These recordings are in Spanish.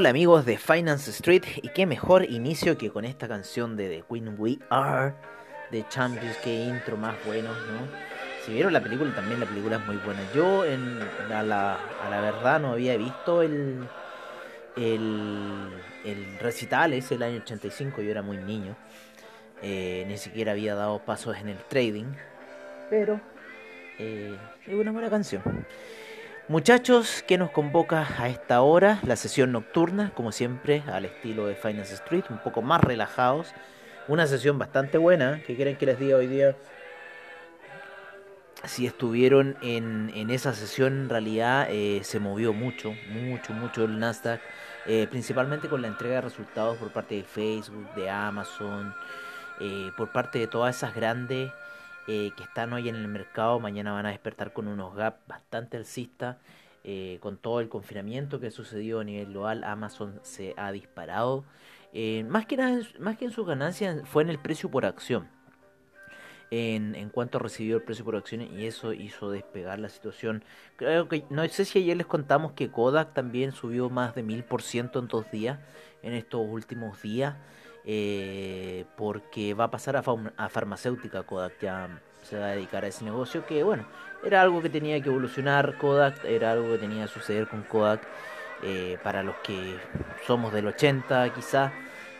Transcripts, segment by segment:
Hola amigos de Finance Street y qué mejor inicio que con esta canción de The Queen We Are de Champions, qué intro más bueno, ¿no? Si vieron la película también la película es muy buena. Yo en, a, la, a la verdad no había visto el, el, el recital ese el año 85, yo era muy niño. Eh, ni siquiera había dado pasos en el trading. Pero eh, es una buena canción. Muchachos, ¿qué nos convoca a esta hora? La sesión nocturna, como siempre, al estilo de Finance Street, un poco más relajados. Una sesión bastante buena. ¿Qué quieren que les diga hoy día? Si estuvieron en, en esa sesión, en realidad eh, se movió mucho, mucho, mucho el Nasdaq, eh, principalmente con la entrega de resultados por parte de Facebook, de Amazon, eh, por parte de todas esas grandes eh, que están hoy en el mercado. Mañana van a despertar con unos gaps bastante alcistas. eh, con todo el confinamiento que ha sucedido a nivel global, Amazon se ha disparado. Eh, más, que nada, más que en sus ganancias, fue en el precio por acción. En, en cuanto recibió el precio por acción y eso hizo despegar la situación. Creo que no sé si ayer les contamos que Kodak también subió más de mil por ciento en dos días, en estos últimos días, eh, porque va a pasar a, a farmacéutica Kodak, ya se va a dedicar a ese negocio que bueno, era algo que tenía que evolucionar Kodak, era algo que tenía que suceder con Kodak. eh, para los que somos del 80 quizás,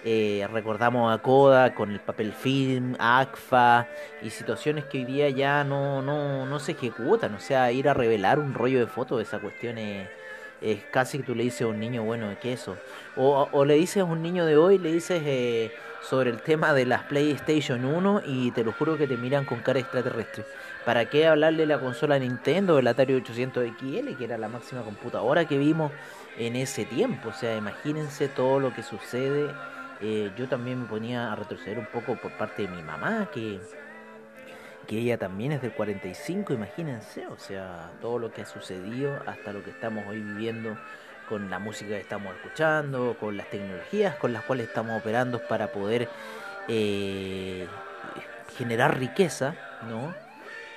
eh, recordamos a Kodak con el papel film, ACFA y situaciones que hoy día ya no, no, no se ejecutan. O sea, ir a revelar un rollo de fotos, esa cuestión es, es casi que tú le dices a un niño, bueno, ¿qué es eso? O, o le dices a un niño de hoy, le dices eh, sobre el tema de las PlayStation 1 y te lo juro que te miran con cara extraterrestre. ¿Para qué hablarle de la consola Nintendo, el Atari 800 XL, que era la máxima computadora que vimos en ese tiempo? O sea, imagínense todo lo que sucede. Eh, yo también me ponía a retroceder un poco por parte de mi mamá, que, que ella también es del 45, imagínense, o sea, todo lo que ha sucedido hasta lo que estamos hoy viviendo con la música que estamos escuchando, con las tecnologías con las cuales estamos operando para poder eh, generar riqueza, ¿no?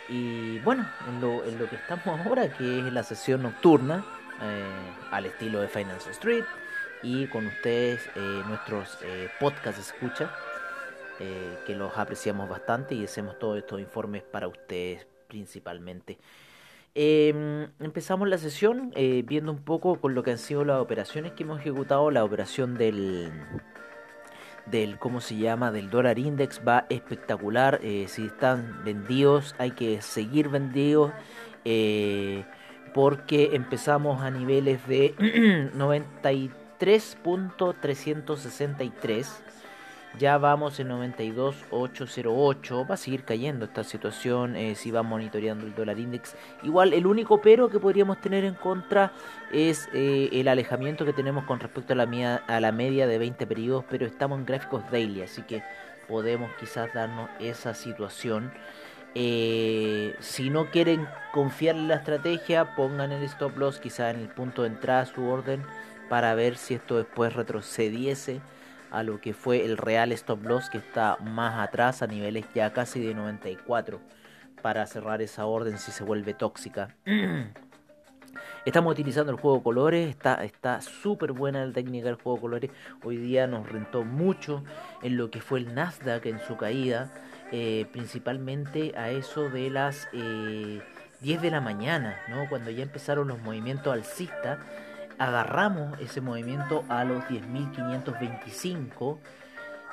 Y bueno, en lo, en lo que estamos ahora, que es la sesión nocturna, eh, al estilo de Finance Street, y con ustedes eh, nuestros podcasts escucha, eh, que los apreciamos bastante y hacemos todos estos informes para ustedes principalmente. Eh, empezamos la sesión eh, viendo un poco con lo que han sido las operaciones que hemos ejecutado. La operación del, del ¿cómo se llama? Del dólar index va espectacular. Eh, si están vendidos, hay que seguir vendidos. porque empezamos a niveles de 93.363. Ya vamos en 92.808. Va a seguir cayendo esta situación eh, si va monitoreando el dólar index. Igual el único pero que podríamos tener en contra es eh, el alejamiento que tenemos con respecto a la, media, a la media de 20 periodos. Pero estamos en gráficos daily, así que podemos quizás darnos esa situación. Eh, si no quieren confiar en la estrategia, pongan el stop loss quizá en el punto de entrada su orden para ver si esto después retrocediese a lo que fue el real stop loss que está más atrás a niveles ya casi de 94 para cerrar esa orden si se vuelve tóxica. Estamos utilizando el juego colores, está está súper buena la técnica del juego colores. Hoy día nos rentó mucho en lo que fue el Nasdaq en su caída, eh, principalmente a eso de las eh, 10 de la mañana, ¿no? cuando ya empezaron los movimientos alcistas. Agarramos ese movimiento a los 10.525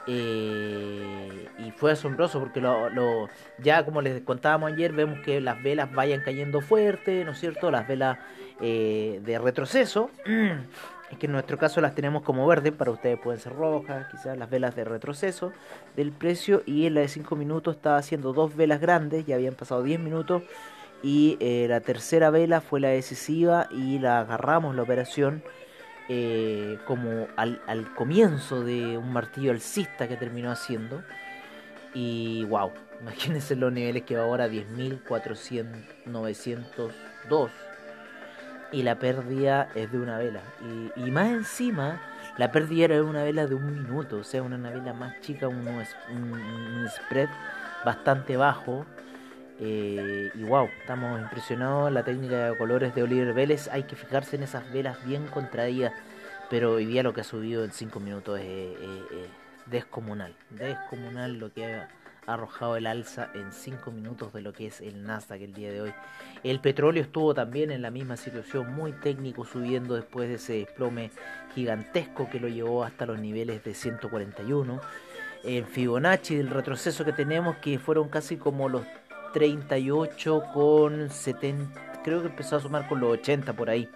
eh, y fue asombroso porque lo, ya como les contábamos ayer vemos que las velas vayan cayendo fuerte, ¿no es cierto? Las velas eh, de retroceso. Es que en nuestro caso las tenemos como verde, para ustedes pueden ser rojas, quizás las velas de retroceso del precio. Y en la de 5 minutos estaba haciendo dos velas grandes, ya habían pasado 10 minutos y eh, la tercera vela fue la decisiva y la agarramos la operación eh, como al, comienzo de un martillo alcista que terminó haciendo. Y wow, imagínense los niveles que va ahora 10.902 y la pérdida es de una vela. Y, más encima la pérdida era una vela de un minuto, o sea, una vela más chica, un spread bastante bajo eh, y wow, estamos impresionados. La técnica de colores de Oliver Vélez, hay que fijarse en esas velas bien contraídas. Pero hoy día lo que ha subido en 5 minutos es, descomunal. Descomunal lo que ha arrojado el alza en 5 minutos de lo que es el Nasdaq el día de hoy. El petróleo estuvo también en la misma situación, muy técnico, subiendo después de ese desplome gigantesco que lo llevó hasta los niveles de 141. En Fibonacci, del retroceso que tenemos, que fueron casi como los 38 con 70, creo que empezó a sumar con los 80 por ahí.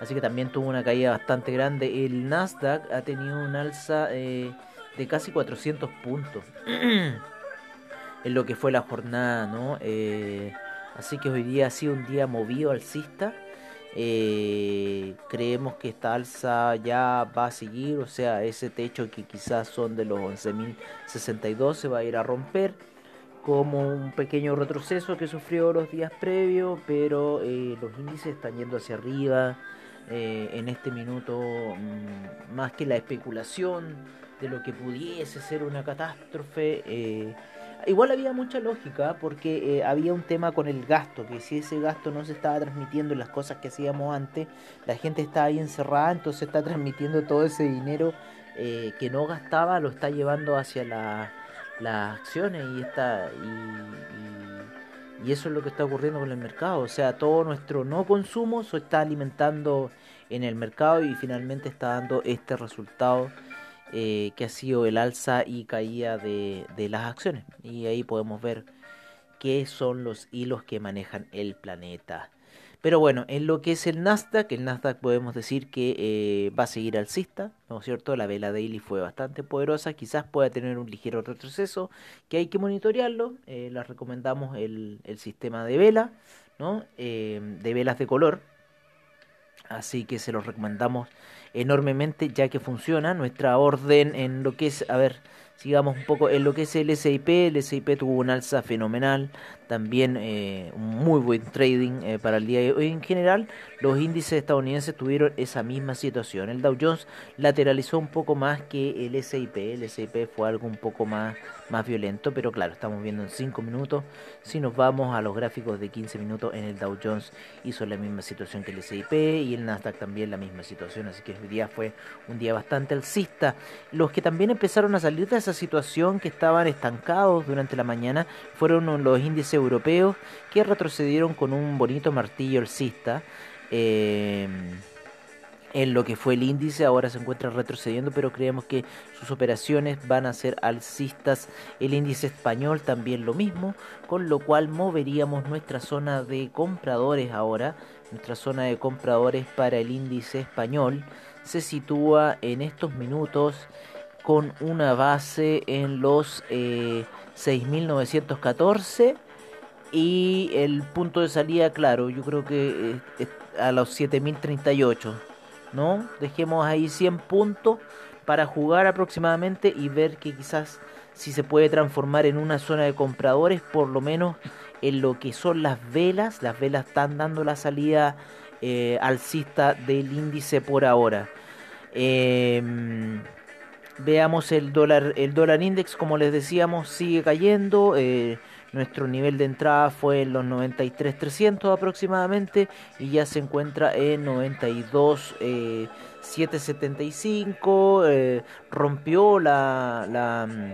Así que también tuvo una caída bastante grande. El Nasdaq ha tenido un alza eh, de casi 400 puntos en lo que fue la jornada, ¿no? Eh, así que hoy día ha sido un día movido alcista. Eh, creemos que esta alza ya va a seguir, o sea, ese techo que quizás son de los 11.062 se va a ir a romper como un pequeño retroceso que sufrió los días previos, pero eh, los índices están yendo hacia arriba. Eh, en este minuto, mm, más que la especulación de lo que pudiese ser una catástrofe, eh, igual había mucha lógica porque había un tema con el gasto, que si ese gasto no se estaba transmitiendo en las cosas que hacíamos antes, la gente estaba ahí encerrada, entonces está transmitiendo todo ese dinero que no gastaba, lo está llevando hacia la las acciones y, está, y, y, eso es lo que está ocurriendo con el mercado. O sea, todo nuestro no consumo se está alimentando en el mercado y finalmente está dando este resultado eh, que ha sido el alza y caída de, de las acciones. Y ahí podemos ver qué son los hilos que manejan el planeta. Pero bueno, en lo que es el Nasdaq, el Nasdaq podemos decir que eh, va a seguir alcista, ¿no es cierto? La vela daily fue bastante poderosa, quizás pueda tener un ligero retroceso, que hay que monitorearlo. Eh, les recomendamos el, el, sistema de vela, ¿no? Eh, de velas de color. Así que se los recomendamos enormemente ya que funciona nuestra orden en lo que es, a ver, sigamos un poco en lo que es el SIP, el SIP tuvo un alza fenomenal, también eh, un muy buen trading eh, para el día de hoy. En general, los índices estadounidenses tuvieron esa misma situación, el Dow Jones lateralizó un poco más que el SIP, el SIP fue algo un poco más, más violento, pero claro, estamos viendo en 5 minutos, si nos vamos a los gráficos de 15 minutos en el Dow Jones hizo la misma situación que el SIP y el Nasdaq también la misma situación, así que hoy día fue un día bastante alcista, los que también empezaron a salir de esa situación que estaban estancados durante la mañana fueron los índices europeos que retrocedieron con un bonito martillo alcista. Eh, en lo que fue el índice, ahora se encuentra retrocediendo, pero creemos que sus operaciones van a ser alcistas. El índice español también lo mismo, con lo cual moveríamos nuestra zona de compradores ahora. Nuestra zona de compradores para el índice español se sitúa en estos minutos con una base en los eh, 6.914 y el punto de salida, claro, yo creo que eh, a los 7.038, ¿no? Dejemos ahí 100 puntos para jugar aproximadamente y ver que quizás si se puede transformar en una zona de compradores, por lo menos en lo que son las velas, las velas están dando la salida eh, alcista del índice por ahora. Eh, Veamos el dólar, el dólar index, como les decíamos, sigue cayendo. Eh, nuestro nivel de entrada fue en los 93.300 aproximadamente y ya se encuentra en 92.775. Eh, eh, rompió la, la mm,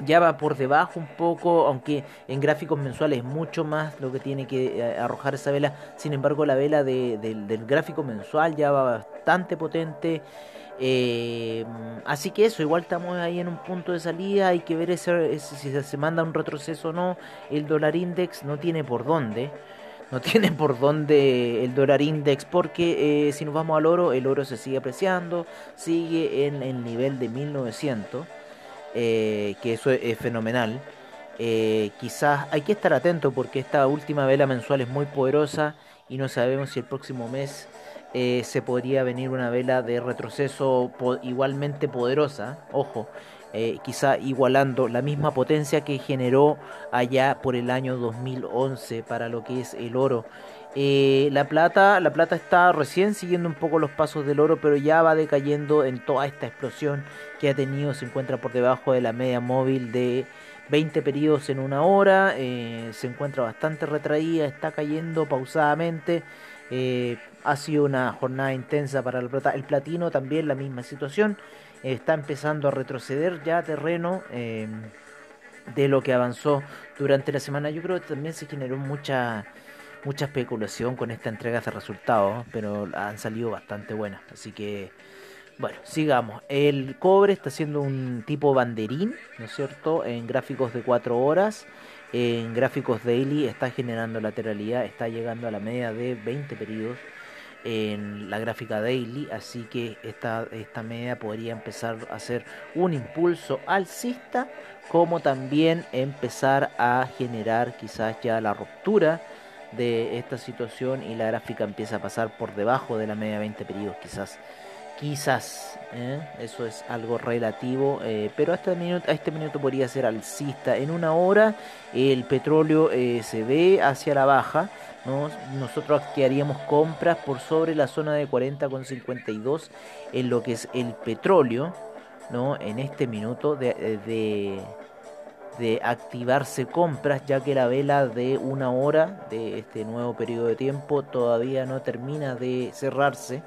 ya va por debajo un poco, aunque en gráficos mensuales es mucho más lo que tiene que eh, arrojar esa vela. Sin embargo, la vela de, del gráfico mensual ya va bastante potente. Eh, así que eso, igual estamos ahí en un punto de salida, hay que ver si se manda un retroceso o no. El dólar index no tiene por dónde, no tiene por dónde el dólar index, porque eh, si nos vamos al oro, el oro se sigue apreciando, sigue en el nivel de 1900, eh, que eso es, fenomenal. Eh, quizás hay que estar atento porque esta última vela mensual es muy poderosa y no sabemos si el próximo mes eh, se podría venir una vela de retroceso igualmente poderosa, ojo, eh, quizá igualando la misma potencia que generó allá por el año 2011 para lo que es el oro. Eh, la plata, la plata está recién siguiendo un poco los pasos del oro, pero ya va decayendo en toda esta explosión que ha tenido. Se encuentra por debajo de la media móvil de 20 periodos en una hora. Se encuentra bastante retraída, está cayendo pausadamente. Eh, ha sido una jornada intensa para. El platino también la misma situación. está empezando a retroceder ya terreno de lo que avanzó durante la semana. Yo creo que también se generó mucha mucha especulación con esta entrega de resultados, pero han salido bastante buenas. Así que, bueno, sigamos. El cobre está siendo un tipo banderín, ¿no es cierto? En gráficos de 4 horas. En gráficos daily está generando lateralidad, está llegando a la media de 20 periodos en la gráfica daily, así que esta, esta media podría empezar a hacer un impulso alcista, como también empezar a generar quizás ya la ruptura de esta situación y la gráfica empieza a pasar por debajo de la media 20 periodos quizás quizás ¿eh? eso es algo relativo eh, pero a este minuto podría ser alcista. En una hora el petróleo eh, se ve hacia la baja nosotros aquí haríamos compras por sobre la zona de 40,52 en lo que es el petróleo no en este minuto de de activarse compras ya que la vela de una hora de este nuevo periodo de tiempo todavía no termina de cerrarse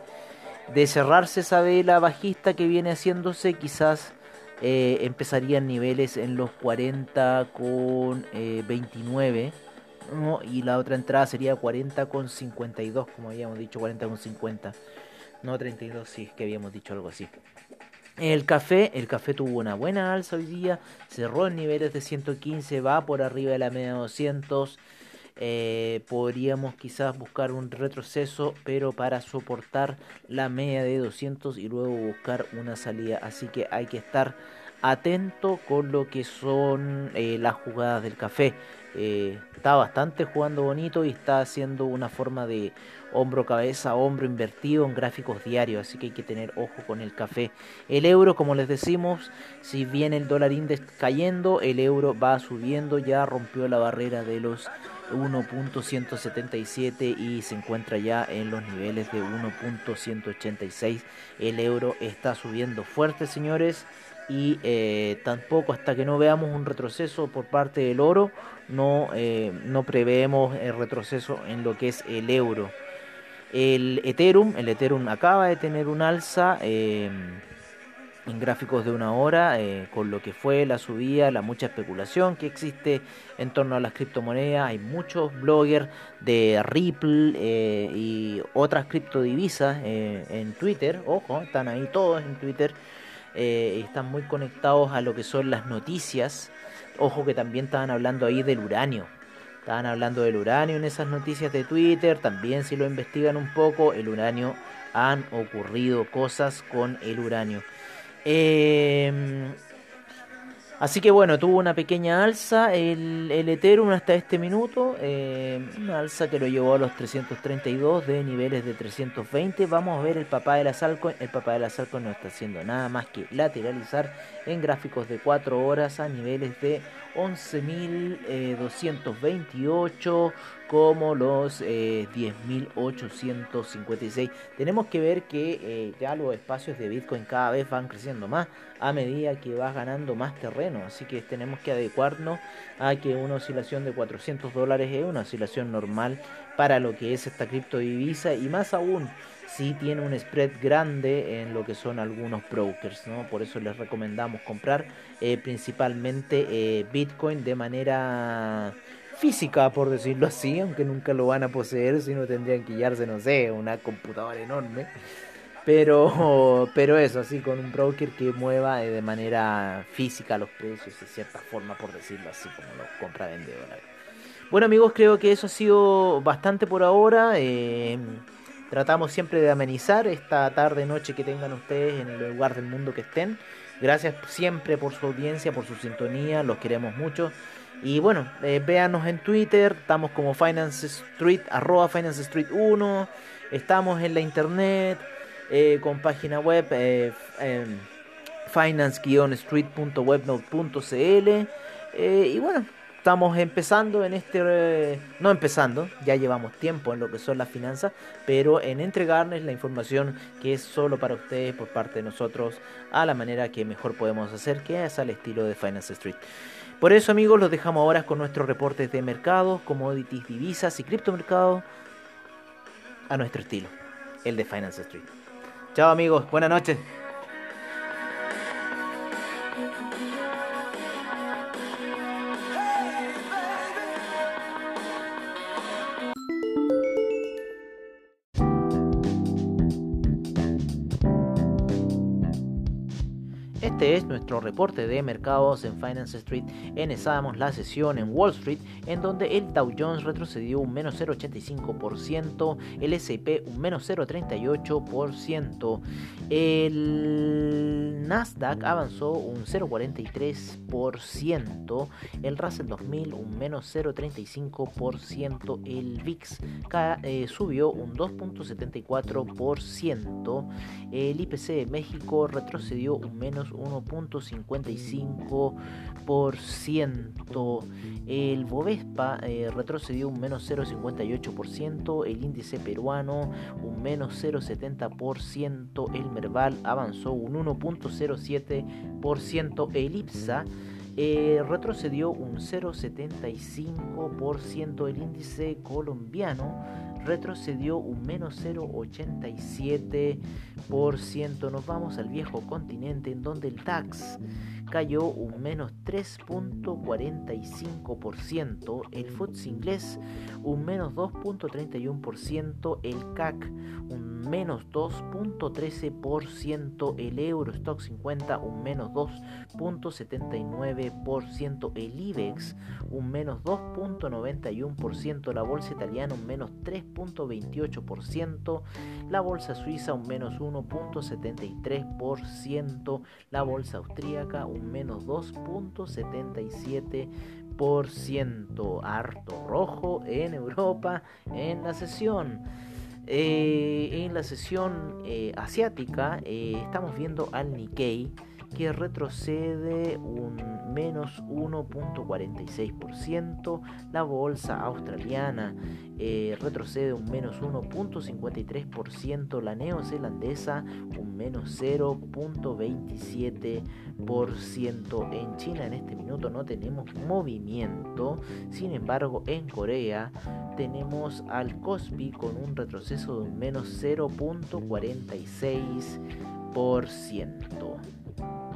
de cerrarse esa vela bajista que viene haciéndose quizás eh, empezarían niveles en los 40 con 29 eh, y la otra entrada sería 40 con 52 como habíamos dicho 40 con 50 no 32 sí es que habíamos dicho algo así el café, el café tuvo una buena alza hoy día, cerró en niveles de 115, va por arriba de la media 200. Eh, podríamos quizás buscar un retroceso, pero para soportar la media de 200 y luego buscar una salida. Así que hay que estar atento con lo que son eh, las jugadas del café. Eh, está bastante jugando bonito y está haciendo una forma de hombro cabeza hombro invertido en gráficos diarios así que hay que tener ojo con el café el euro como les decimos si bien el dólar index cayendo el euro va subiendo ya rompió la barrera de los 1.177 y se encuentra ya en los niveles de 1.186 el euro está subiendo fuerte señores y eh, tampoco hasta que no veamos un retroceso por parte del oro no, eh, no preveemos el retroceso en lo que es el euro. El Ethereum, el Ethereum acaba de tener un alza eh, en gráficos de una hora con lo que fue la subida, la mucha especulación que existe en torno a las criptomonedas. Hay muchos bloggers de Ripple y otras criptodivisas en Twitter. Ojo, están ahí todos en Twitter eh, están muy conectados a lo que son las noticias. Ojo que también estaban hablando ahí del uranio. Estaban hablando del uranio en esas noticias de Twitter. También si lo investigan un poco, el uranio han ocurrido cosas con el uranio. Eh, Así que bueno, tuvo una pequeña alza el, el Ethereum hasta este minuto, eh, una alza que lo llevó a los 332 de niveles de 320. Vamos a ver el papá de la Salco, el papá de la Salco no está haciendo nada más que lateralizar en gráficos de 4 horas a niveles de 11.228 como los 10.856. Eh, Tenemos que ver que eh, ya los espacios de Bitcoin cada vez van creciendo más a medida que va ganando más terreno. Así que tenemos que adecuarnos a que una oscilación de 400 dólares es una oscilación normal para lo que es esta criptodivisa y más aún si tiene un spread grande en lo que son algunos brokers, ¿no? Por eso les recomendamos comprar eh, principalmente Bitcoin de manera física, por decirlo así, aunque nunca lo van a poseer, sino tendrían que llevarse, no sé, una computadora enorme. Pero, pero eso, así, con un broker que mueva de manera física los precios, de cierta forma, por decirlo así, como los compra-vendedores. Bueno amigos, creo que eso ha sido bastante por ahora. Eh, tratamos siempre de amenizar esta tarde, noche que tengan ustedes en el lugar del mundo que estén. Gracias siempre por su audiencia, por su sintonía, los queremos mucho Y bueno, eh, véanos en Twitter, estamos como Finance Street, arroba Finance Street 1, estamos en la internet, eh, con página web eh, em, finance-street.webnode.cl y bueno, estamos empezando en este, no empezando, ya llevamos tiempo en lo que son las finanzas, pero en entregarles la información que es solo para ustedes por parte de nosotros a la manera que mejor podemos hacer, que es al estilo de Finance Street. Por eso amigos, los dejamos ahora con nuestros reportes de mercados, commodities, divisas y criptomercados a nuestro estilo, el de Finance Street. Chao amigos, buenas noches. Este es nuestro reporte de mercados en Finance Street. Empezamos la sesión en Wall Street, en donde el Dow Jones retrocedió un menos 0,85%, el S&P un menos 0,38%, el Nasdaq avanzó un 0,43%, el Russell 2000 un menos 0,35%, el VIX eh, subió un 2,74%, el IPC de México retrocedió un menos 1.55%. El Bovespa eh, retrocedió un menos 0.58%. El índice peruano un menos 0.70%. El Merval avanzó un 1.07%. El IPSA eh, retrocedió un 0,75%. El índice colombiano retrocedió un menos 0,87%. Nos vamos al viejo continente en donde el DAX cayó un menos 3.45%, el FTSE inglés un menos 2.31%, el CAC un menos 2.13%, el Eurostock 50 un menos 2.79%, el IBEX un menos 2.91%, la bolsa italiana un menos 3.28%, la bolsa suiza un menos 1.73%, la bolsa austríaca un menos 2.77%, harto rojo en Europa en la sesión. Eh, en la sesión eh, asiática eh, estamos viendo al Nikkei que retrocede un menos 1.46%, la bolsa australiana eh, retrocede un menos 1.53%, la neozelandesa un menos 0.27%. En China en este minuto no tenemos movimiento, sin embargo en Corea tenemos al Kospi con un retroceso de un menos 0.46%.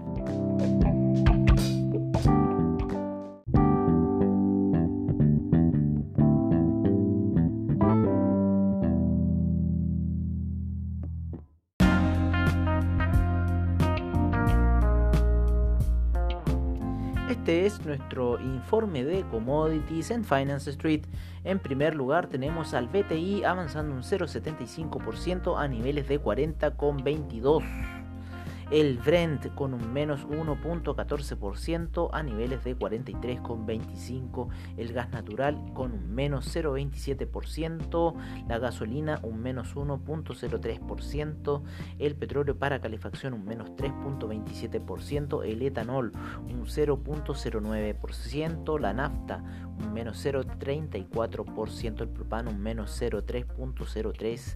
es nuestro informe de commodities en Finance Street. En primer lugar tenemos al BTI avanzando un 0,75% a niveles de 40,22 el Brent con un menos 1.14% a niveles de 43,25%, el gas natural con un menos 0.27%, la gasolina un menos 1.03%, el petróleo para calefacción un menos 3.27%, el etanol un 0.09%, la nafta un menos 0.34%, el propano un menos 0.3.03%,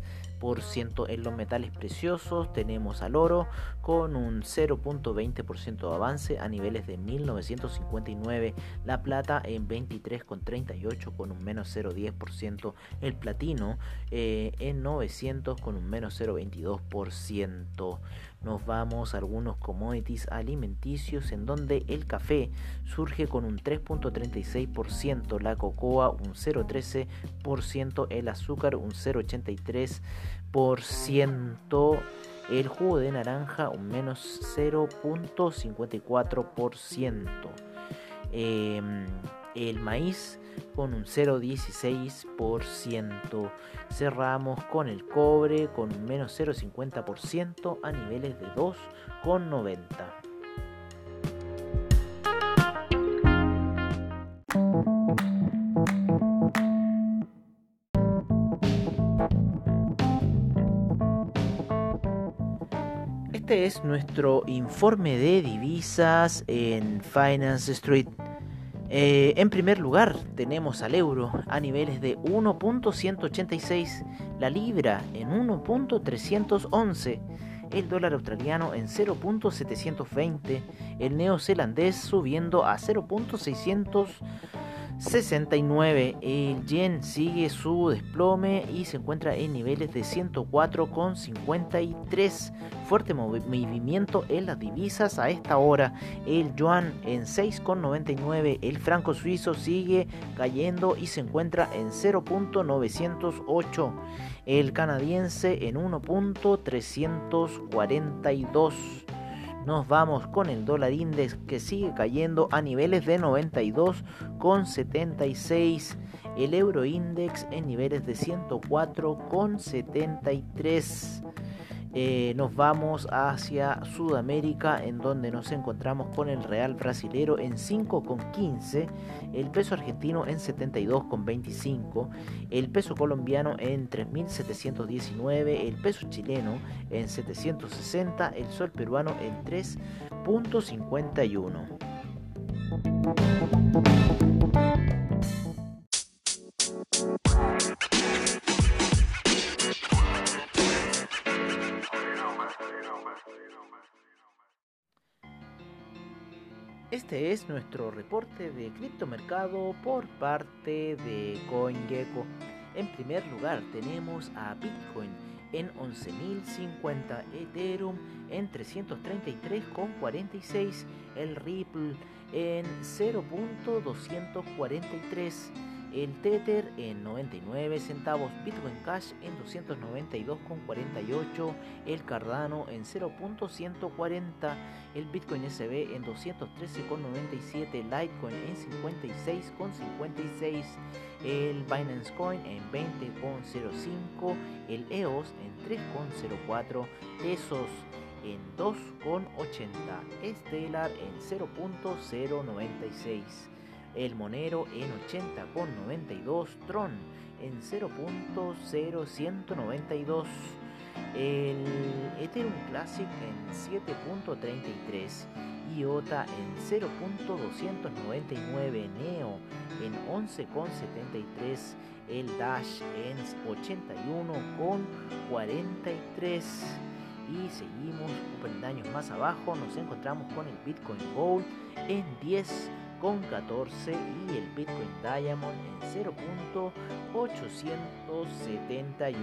en los metales preciosos tenemos al oro con un 0.20% de avance a niveles de 1959, la plata en 23,38 con un menos 0.10%, el platino eh, en 900 con un menos 0.22% nos vamos a algunos commodities alimenticios en donde el café surge con un 3.36%, la cocoa un 0.13%, el azúcar un 0.83%, el jugo de naranja un menos 0.54%. Em, el maíz con un 0,16%. Cerramos con el cobre con un menos 0,50% a niveles de 2,90%. Este es nuestro informe de divisas en Finance Street eh, en primer lugar tenemos al euro a niveles de 1.186, la libra en 1.311, el dólar australiano en 0.720, el neozelandés subiendo a 0.600 69. El yen sigue su desplome y se encuentra en niveles de 104,53. Fuerte movimiento en las divisas a esta hora. El yuan en 6,99. El franco suizo sigue cayendo y se encuentra en 0.908. El canadiense en 1.342. Nos vamos con el dólar index que sigue cayendo a niveles de 92,76. El euro index en niveles de 104,73. Eh, nos vamos hacia Sudamérica en donde nos encontramos con el real brasilero en 5,15, el peso argentino en 72,25, el peso colombiano en 3.719, el peso chileno en 760, el sol peruano en 3.51. Este es nuestro reporte de criptomercado por parte de CoinGecko. En primer lugar tenemos a Bitcoin en 11.050, Ethereum en 333,46, el Ripple en 0.243 el Tether en 99 centavos, Bitcoin Cash en 292,48, el Cardano en 0.140, el Bitcoin SB en 213,97, Litecoin en 56,56, el Binance Coin en 20,05, el EOS en 3,04, Tesos en 2,80, Stellar en 0.096 el Monero en 80,92, Tron en 0.0192, el Ethereum Classic en 7.33, IOTA en 0.299, Neo en 11.73, el Dash en 81.43 y seguimos un años más abajo. Nos encontramos con el Bitcoin Gold en 10 con 14 y el Bitcoin Diamond en 0.871.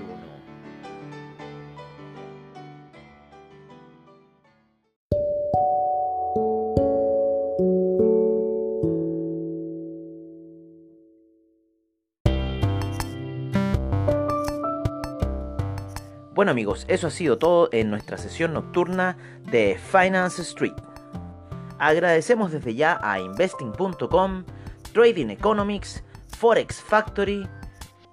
Bueno amigos, eso ha sido todo en nuestra sesión nocturna de Finance Street. Agradecemos desde ya a investing.com, Trading Economics, Forex Factory,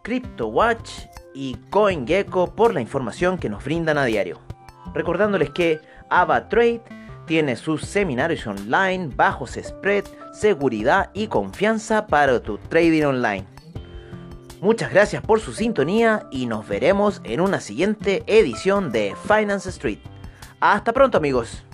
CryptoWatch y CoinGecko por la información que nos brindan a diario. Recordándoles que AvaTrade tiene sus seminarios online, bajos spread, seguridad y confianza para tu trading online. Muchas gracias por su sintonía y nos veremos en una siguiente edición de Finance Street. Hasta pronto amigos.